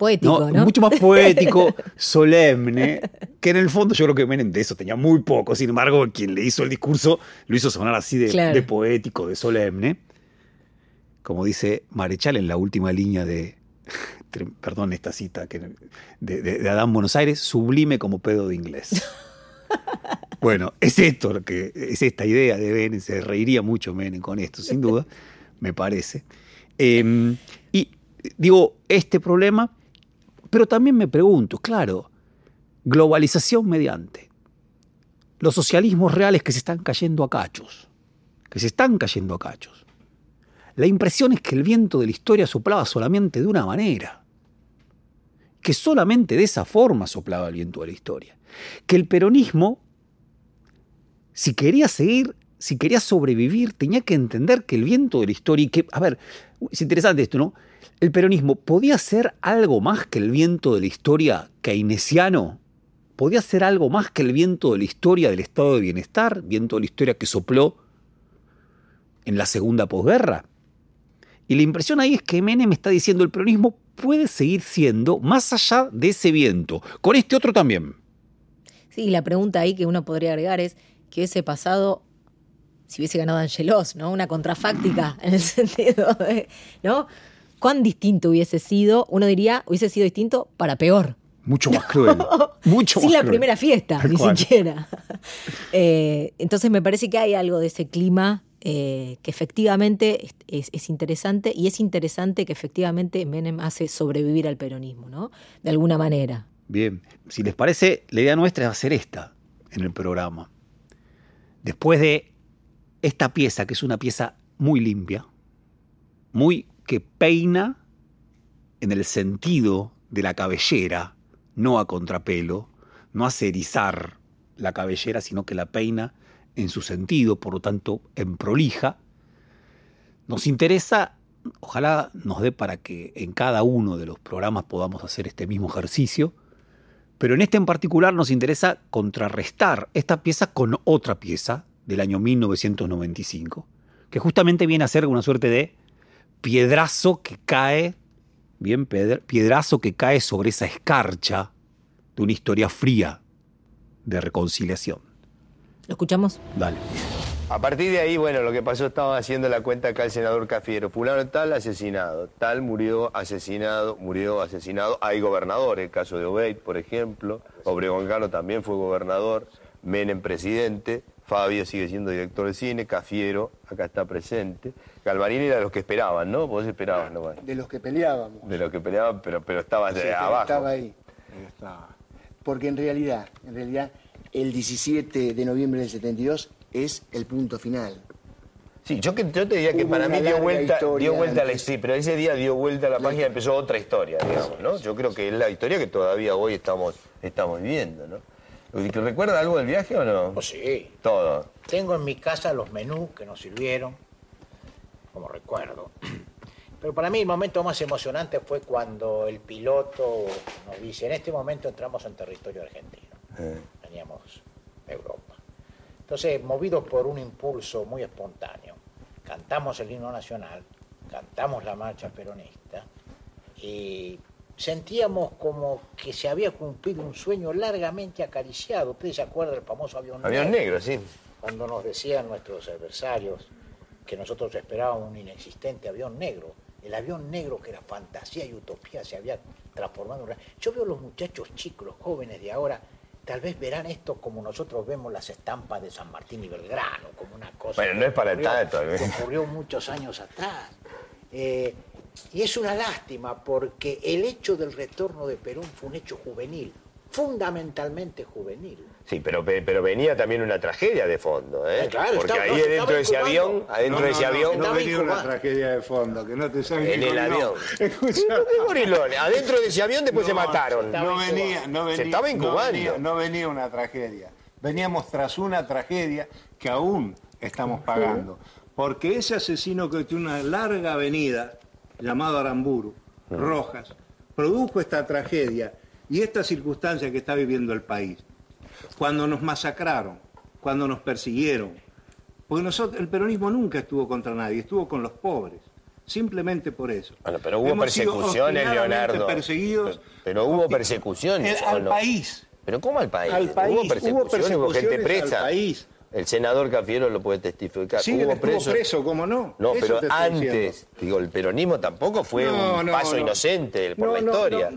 Poético, ¿no? Mucho más poético, solemne, que en el fondo yo creo que Menem de eso tenía muy poco. Sin embargo, quien le hizo el discurso lo hizo sonar así de, poético, de solemne. Como dice Marechal en la última línea de, perdón esta cita, que, de, Adán Buenos Aires, sublime como pedo de inglés. bueno, es esto lo que es esta idea de Menem, se reiría mucho Menem con esto, sin duda, me parece. Em, y digo, este problema pero también me pregunto, claro, globalización mediante. Los socialismos reales que se están cayendo a cachos, que se están cayendo a cachos. La impresión es que el viento de la historia soplaba solamente de una manera, que solamente de esa forma soplaba el viento de la historia, que el peronismo, si quería seguir, si quería sobrevivir, tenía que entender que el viento de la historia, y que, a ver, es interesante esto, ¿no? ¿El peronismo podía ser algo más que el viento de la historia keynesiano? ¿Podía ser algo más que el viento de la historia del estado de bienestar? ¿Viento de la historia que sopló en la segunda posguerra? Y la impresión ahí es que Menem está diciendo el peronismo puede seguir siendo más allá de ese viento, con este otro también. Sí, la pregunta ahí que uno podría agregar es que ese pasado si hubiese ganado Angelos, ¿no? Una contrafáctica en el sentido de, ¿no? cuán distinto hubiese sido, uno diría, hubiese sido distinto para peor. Mucho más cruel. mucho Sin la primera fiesta, ni siquiera. Eh, entonces me parece que hay algo de ese clima eh, que efectivamente es, interesante y es interesante que efectivamente Menem hace sobrevivir al peronismo, ¿no? De alguna manera. Bien, si les parece, la idea nuestra es hacer esta en el programa. Después de esta pieza, que es una pieza muy limpia, muy que peina en el sentido de la cabellera, no a contrapelo, no hace erizar la cabellera, sino que la peina en su sentido, por lo tanto, en prolija, nos interesa, ojalá nos dé para que en cada uno de los programas podamos hacer este mismo ejercicio, pero en este en particular nos interesa contrarrestar esta pieza con otra pieza del año 1995, que justamente viene a ser una suerte de piedrazo que cae, bien, piedrazo que cae sobre esa escarcha de una historia fría de reconciliación. ¿Lo escuchamos? Dale. A partir de ahí, bueno, lo que pasó, estaba haciendo la cuenta acá el senador Cafiero. Fulano tal, asesinado. Tal murió, asesinado, murió, asesinado. Hay gobernadores, el caso de Obeid, por ejemplo. Obregón Cano también fue gobernador. Menem presidente. Fabio sigue siendo director de cine. Cafiero, acá está presente. Galvarini era de los que esperaban, ¿no? Vos esperabas, ¿no? De los que peleábamos. De los que peleaban, pero, pero estabas de abajo. Estaba ahí. Porque en realidad, en realidad, el 17 de noviembre del 72 es el punto final. Sí, yo, que, yo te diría que para mí dio vuelta, dio vuelta a la historia, pero ese día dio vuelta a la página y empezó otra historia, digamos, ¿no? Yo creo que es la historia que todavía hoy estamos, estamos viviendo, ¿no? ¿Recuerda algo del viaje o no? Pues sí. Todo. Tengo en mi casa los menús que nos sirvieron, como recuerdo. Pero para mí el momento más emocionante fue cuando el piloto nos dice, en este momento entramos en territorio argentino. Eh. Veníamos de Europa. Entonces, movidos por un impulso muy espontáneo, cantamos el himno nacional, cantamos la marcha peronista y sentíamos como que se había cumplido un sueño largamente acariciado. Ustedes se acuerdan del famoso avión Avión negro, sí. Cuando nos decían nuestros adversarios que nosotros esperábamos un inexistente avión negro. El avión negro que era fantasía y utopía se había transformado en... Yo veo los muchachos chicos, los jóvenes de ahora, tal vez verán esto como nosotros vemos las estampas de San Martín y Belgrano, como una cosa... Bueno, no es para que ocurrió- tanto, ¿eh? que ocurrió muchos años atrás. Eh, y es una lástima porque el hecho del retorno de Perón fue un hecho juvenil, fundamentalmente juvenil. Sí, pero, pe- pero venía también una tragedia de fondo, ¿eh? Eh, claro, Porque estaba- ahí no, se dentro de ese avión, adentro No, de ese no, no, avión, No, venía una tragedia de fondo, que no te salga en el avión. Adentro de ese avión después se mataron. No venía, no venía. Se estaba no incubando. venía- No venía una tragedia. Veníamos tras una tragedia que aún estamos pagando. Porque ese asesino que tiene una larga avenida, llamado Aramburu, Rojas, produjo esta tragedia y esta circunstancia que está viviendo el país. Cuando nos masacraron, cuando nos persiguieron. Porque nosotros, el peronismo nunca estuvo contra nadie, estuvo con los pobres. Simplemente por eso. Bueno, pero hubo Hemos persecuciones, Leonardo. perseguidos. Pero, pero hubo persecuciones. El- ¿o al no? país. ¿Pero cómo al país? Al país, Hubo hubo persecuciones, hubo gente persecuciones al presa. país. El senador Cafiero lo puede testificar. Sí, hubo preso, ¿cómo no? No, Eso pero antes, diciendo. digo, el peronismo tampoco fue No, un no, paso no. inocente por la historia.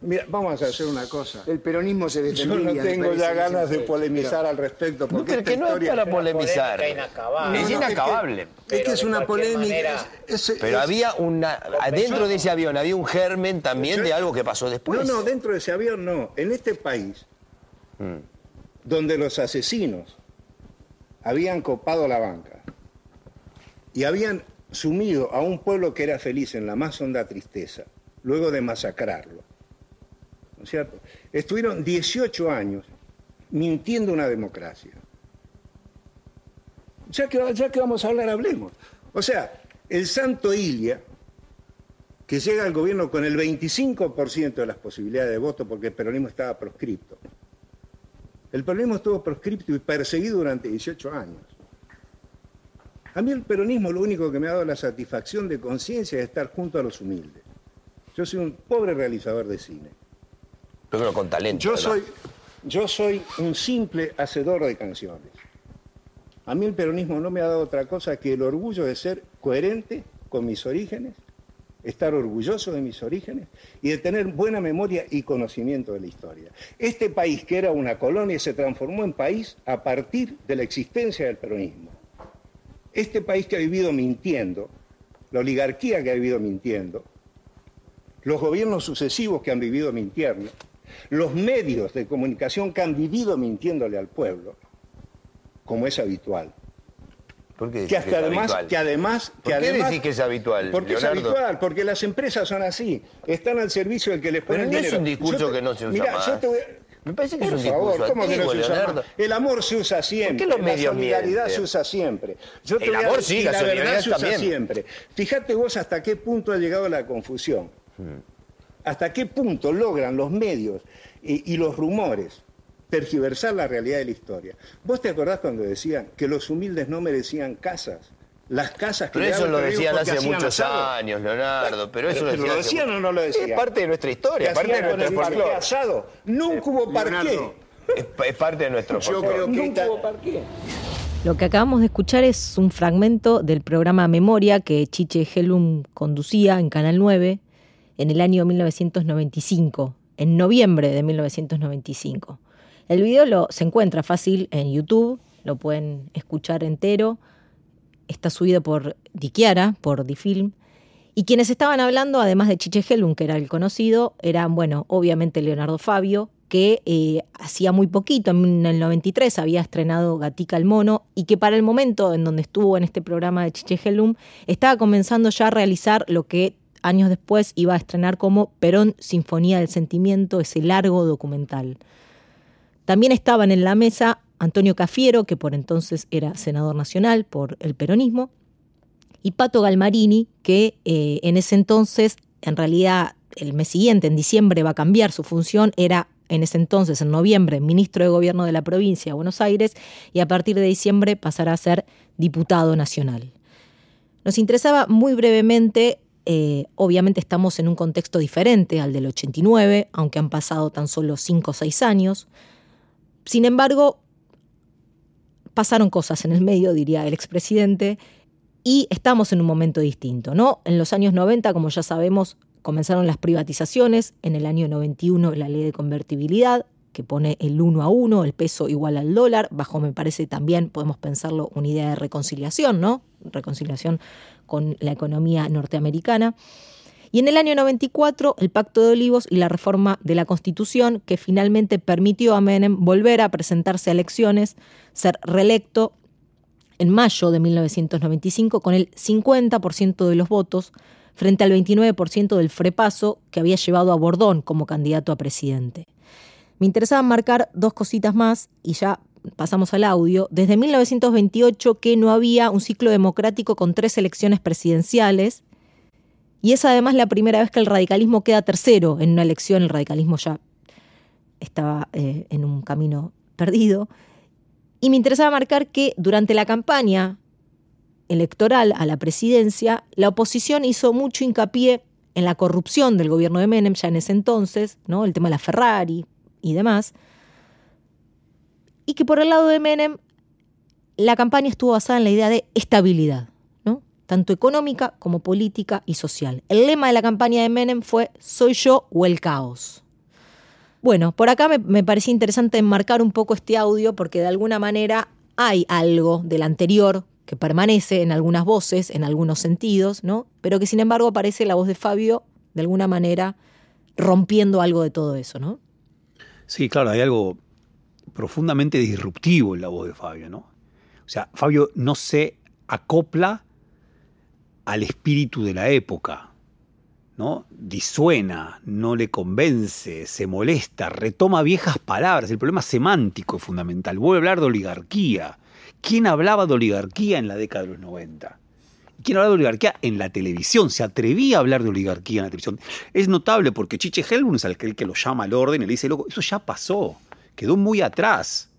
No, no. Mira, vamos a hacer una cosa. El peronismo se Yo no tengo ya ganas de polemizar al respecto. No, Porque esta que no es para polemizar. inacabable. Es No, no, inacabable. Es que es una polémica. manera- es- es- Pero había una. Adentro de ese avión había un germen también de algo que pasó después. No, no, dentro de ese avión no. En este país, Mm. donde los asesinos habían copado la banca y habían sumido a un pueblo que era feliz en la más honda tristeza, luego de masacrarlo, ¿no es cierto? Estuvieron 18 años mintiendo una democracia. Ya que, ya que vamos a hablar, hablemos. O sea, el Santo Ilia, que llega al gobierno con el 25% de las posibilidades de voto porque el peronismo estaba proscripto. El peronismo estuvo proscripto y perseguido durante 18 años. A mí el peronismo lo único que me ha dado la satisfacción de conciencia es estar junto a los humildes. Yo soy un pobre realizador de cine. Pero con talento. Yo ¿verdad? soy, yo soy un simple hacedor de canciones. A mí el peronismo no me ha dado otra cosa que el orgullo de ser coherente con mis orígenes, estar orgulloso de mis orígenes y de tener buena memoria y conocimiento de la historia. Este país que era una colonia se transformó en país a partir de la existencia del peronismo. Este país que ha vivido mintiendo, la oligarquía que ha vivido mintiendo, los gobiernos sucesivos que han vivido mintiendo, los medios de comunicación que han vivido mintiéndole al pueblo, como es habitual. ¿Por qué decís Que hasta es además, habitual? que además, ¿Por que qué además, decís que es habitual, Porque Leonardo? es habitual, porque las empresas son así, están al servicio del que les pone Pero el no es un discurso te- que no se usa Mirá, más. yo te voy- Me parece que Por es un favor, ¿cómo que no se usa Leonardo. El amor se usa siempre. los la solidaridad mienten? se usa siempre. Yo El amor sí, la la solidaridad se usa también. siempre. Fíjate vos hasta qué punto ha llegado la confusión. Hmm. Hasta qué punto logran los medios y, y los rumores tergiversar la realidad de la historia. ¿Vos te acordás cuando decían que los humildes no merecían casas? Las casas que Pero le eso lo decían hace muchos asado. años, Leonardo. Pero eso ¿Pero lo lo decían, o no lo decían? Es parte de nuestra historia, ¿Qué parte de nuestro parqué folclore. asado? Nunca hubo parqué. Leonardo, Es, es parte de nuestro Yo creo que Nunca hubo parqué. Lo que acabamos de escuchar es un fragmento del programa Memoria que Chiche Helum conducía en Canal 9 en el año 1995, en noviembre de 1995. El video lo, se encuentra fácil en YouTube, lo pueden escuchar entero. Está subido por Diquiara, por Difilm. Y quienes estaban hablando, además de Chiche Helum, que era el conocido, eran, bueno, obviamente Leonardo Fabio, que eh, hacía muy poquito, en el 93, había estrenado Gatica el Mono y que para el momento en donde estuvo en este programa de Chiche Helum, estaba comenzando ya a realizar lo que años después iba a estrenar como Perón Sinfonía del Sentimiento, ese largo documental. También estaban en la mesa Antonio Cafiero, que por entonces era senador nacional por el peronismo, y Pato Galmarini, que eh, en ese entonces, en realidad el mes siguiente, en diciembre, va a cambiar su función, era en ese entonces, en noviembre, ministro de Gobierno de la provincia de Buenos Aires, y a partir de diciembre pasará a ser diputado nacional. Nos interesaba muy brevemente, eh, obviamente estamos en un contexto diferente al del 89, aunque han pasado tan solo 5 o 6 años. Sin embargo, pasaron cosas en el medio, diría el expresidente, y estamos en un momento distinto, ¿no? En los años 90, como ya sabemos, comenzaron las privatizaciones, en el año 91 la ley de convertibilidad, que pone el uno a uno, el peso igual al dólar, bajo me parece también podemos pensarlo una idea de reconciliación, ¿no? Reconciliación con la economía norteamericana. Y en el año 94 el Pacto de Olivos y la reforma de la Constitución que finalmente permitió a Menem volver a presentarse a elecciones, ser reelecto en mayo de 1995 con el 50% de los votos frente al 29% del frepaso que había llevado a Bordón como candidato a presidente. Me interesaba marcar dos cositas más y ya pasamos al audio. Desde 1928 que no había un ciclo democrático con tres elecciones presidenciales y es además la primera vez que el radicalismo queda tercero en una elección. El radicalismo ya estaba eh, en un camino perdido. Y me interesaba marcar que durante la campaña electoral a la presidencia, la oposición hizo mucho hincapié en la corrupción del gobierno de Menem ya en ese entonces, ¿no? el tema de la Ferrari y demás, y que por el lado de Menem la campaña estuvo basada en la idea de estabilidad, ¿no? tanto económica como política y social. El lema de la campaña de Menem fue soy yo o el caos. Bueno, por acá me, me parecía interesante enmarcar un poco este audio porque de alguna manera hay algo del anterior que permanece en algunas voces, en algunos sentidos, ¿no? Pero que sin embargo aparece la voz de Fabio de alguna manera rompiendo algo de todo eso, ¿no? Sí, claro, hay algo profundamente disruptivo en la voz de Fabio, ¿no? O sea, Fabio no se acopla al espíritu de la época, ¿no? Disuena, no le convence, se molesta, retoma viejas palabras. El problema semántico es fundamental. Vuelve a hablar de oligarquía, ¿Quién hablaba de oligarquía en la década de los 90? ¿Quién hablaba de oligarquía en la televisión? Se atrevía a hablar de oligarquía en la televisión. Es notable porque Chiche Helbun es el que lo llama al orden y le dice, loco, eso ya pasó, quedó muy atrás,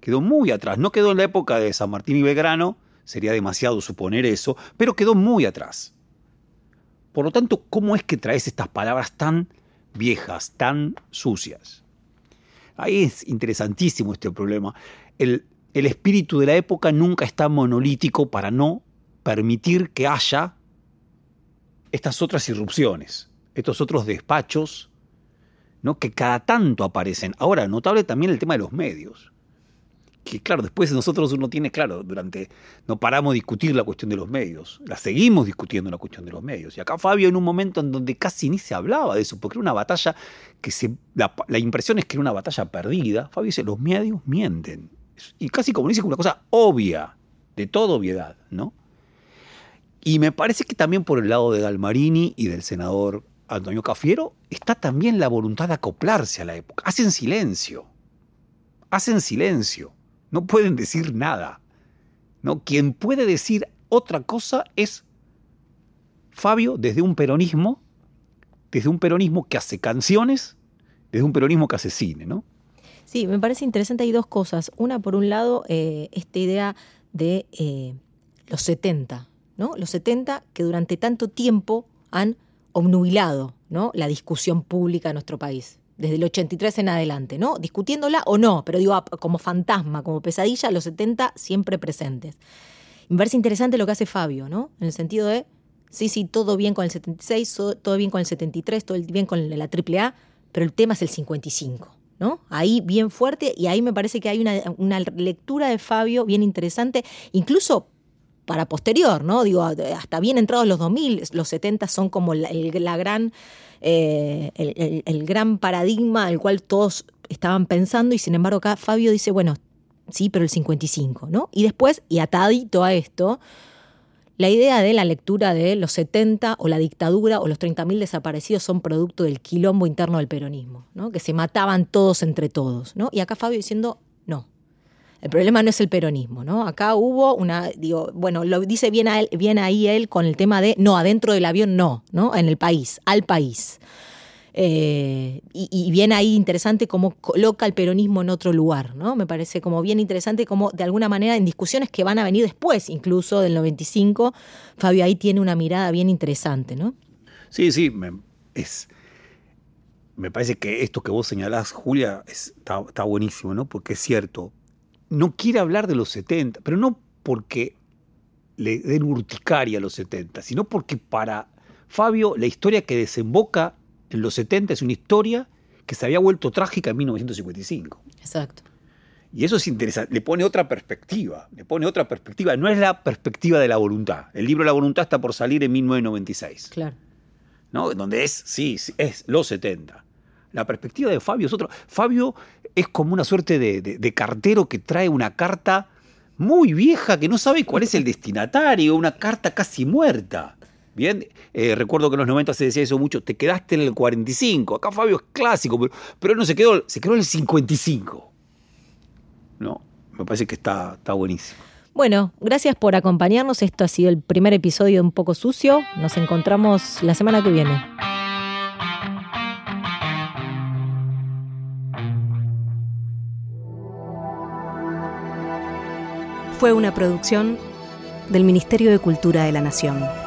quedó muy atrás. No quedó en la época de San Martín y Belgrano, sería demasiado suponer eso, pero quedó muy atrás. Por lo tanto, ¿cómo es que traes estas palabras tan viejas, tan sucias? Ahí es interesantísimo este problema. El espíritu de la época nunca está monolítico para no permitir que haya estas otras irrupciones, estos otros despachos, ¿no? que cada tanto aparecen. Ahora, notable también el tema de los medios. Que claro, después nosotros uno tiene, claro, durante, no paramos de discutir la cuestión de los medios, la seguimos discutiendo la cuestión de los medios. Y acá Fabio en un momento en donde casi ni se hablaba de eso, porque era una batalla que se, la, la impresión es que era una batalla perdida. Fabio dice, los medios mienten y casi como dice, una cosa obvia, de toda obviedad, ¿no? Y me parece que también por el lado de Galmarini y del senador Antonio Cafiero está también la voluntad de acoplarse a la época. Hacen silencio, hacen silencio, no pueden decir nada. ¿no? Quien puede decir otra cosa es Fabio desde un peronismo, desde un peronismo que hace canciones, desde un peronismo que hace cine, ¿no? Sí, me parece interesante. Hay dos cosas. Una, por un lado, eh, esta idea de eh, los 70, ¿no? Los 70 que durante tanto tiempo han obnubilado ¿no? la discusión pública de nuestro país. Desde el 83 en adelante, ¿no? Discutiéndola o no, pero digo, como fantasma, como pesadilla, los 70 siempre presentes. me parece interesante lo que hace Fabio, ¿no? En el sentido de, sí, sí, todo bien con el 76, todo bien con el 73, todo bien con la AAA, pero el tema es el 55. ¿no? Ahí bien fuerte y ahí me parece que hay una, lectura de Fabio bien interesante, incluso para posterior, ¿no? Digo, hasta bien entrados los 2000, los 70 son como el, la gran, eh, el, gran paradigma al cual todos estaban pensando y sin embargo acá Fabio dice, bueno, sí, pero el 55, ¿no? Y después, y atadito a esto, la idea de la lectura de los 70 o la dictadura o los 30.000 desaparecidos son producto del quilombo interno del peronismo, ¿no? que se mataban todos entre todos. ¿no? Y acá Fabio diciendo, el problema no es el peronismo, ¿no? Acá hubo una, digo, bueno, lo dice bien, bien ahí él con el tema de, no, adentro del avión no, ¿no? En el país, al país. Eh, y, bien ahí interesante cómo coloca el peronismo en otro lugar, ¿no? Me parece como bien interesante como de alguna manera en discusiones que van a venir después, incluso del 95, Fabio ahí tiene una mirada bien interesante, ¿no? Sí, sí, me, es, me parece que esto que vos señalás, Julia, está, está buenísimo, ¿no? Porque es cierto, no quiere hablar de los 70, pero no porque le den urticaria a los 70, sino porque para Fabio la historia que desemboca en los 70 es una historia que se había vuelto trágica en 1955. Exacto. Y eso es interesante, le pone otra perspectiva, le pone otra perspectiva. No es la perspectiva de la voluntad. El libro La voluntad está por salir en 1996. Claro. ¿no? Donde es, sí, es los 70. La perspectiva de Fabio es otra. Fabio es como una suerte de cartero que trae una carta muy vieja que no sabe cuál es el destinatario, una carta casi muerta. Bien, eh, recuerdo que en los 90 se decía eso mucho, te quedaste en el 45, acá Fabio es clásico, pero, pero no se quedó, se quedó en el 55. No, me parece que está, está buenísimo. Bueno, gracias por acompañarnos. Esto ha sido el primer episodio de Un poco sucio. Nos encontramos la semana que viene. Fue una producción del Ministerio de Cultura de la Nación.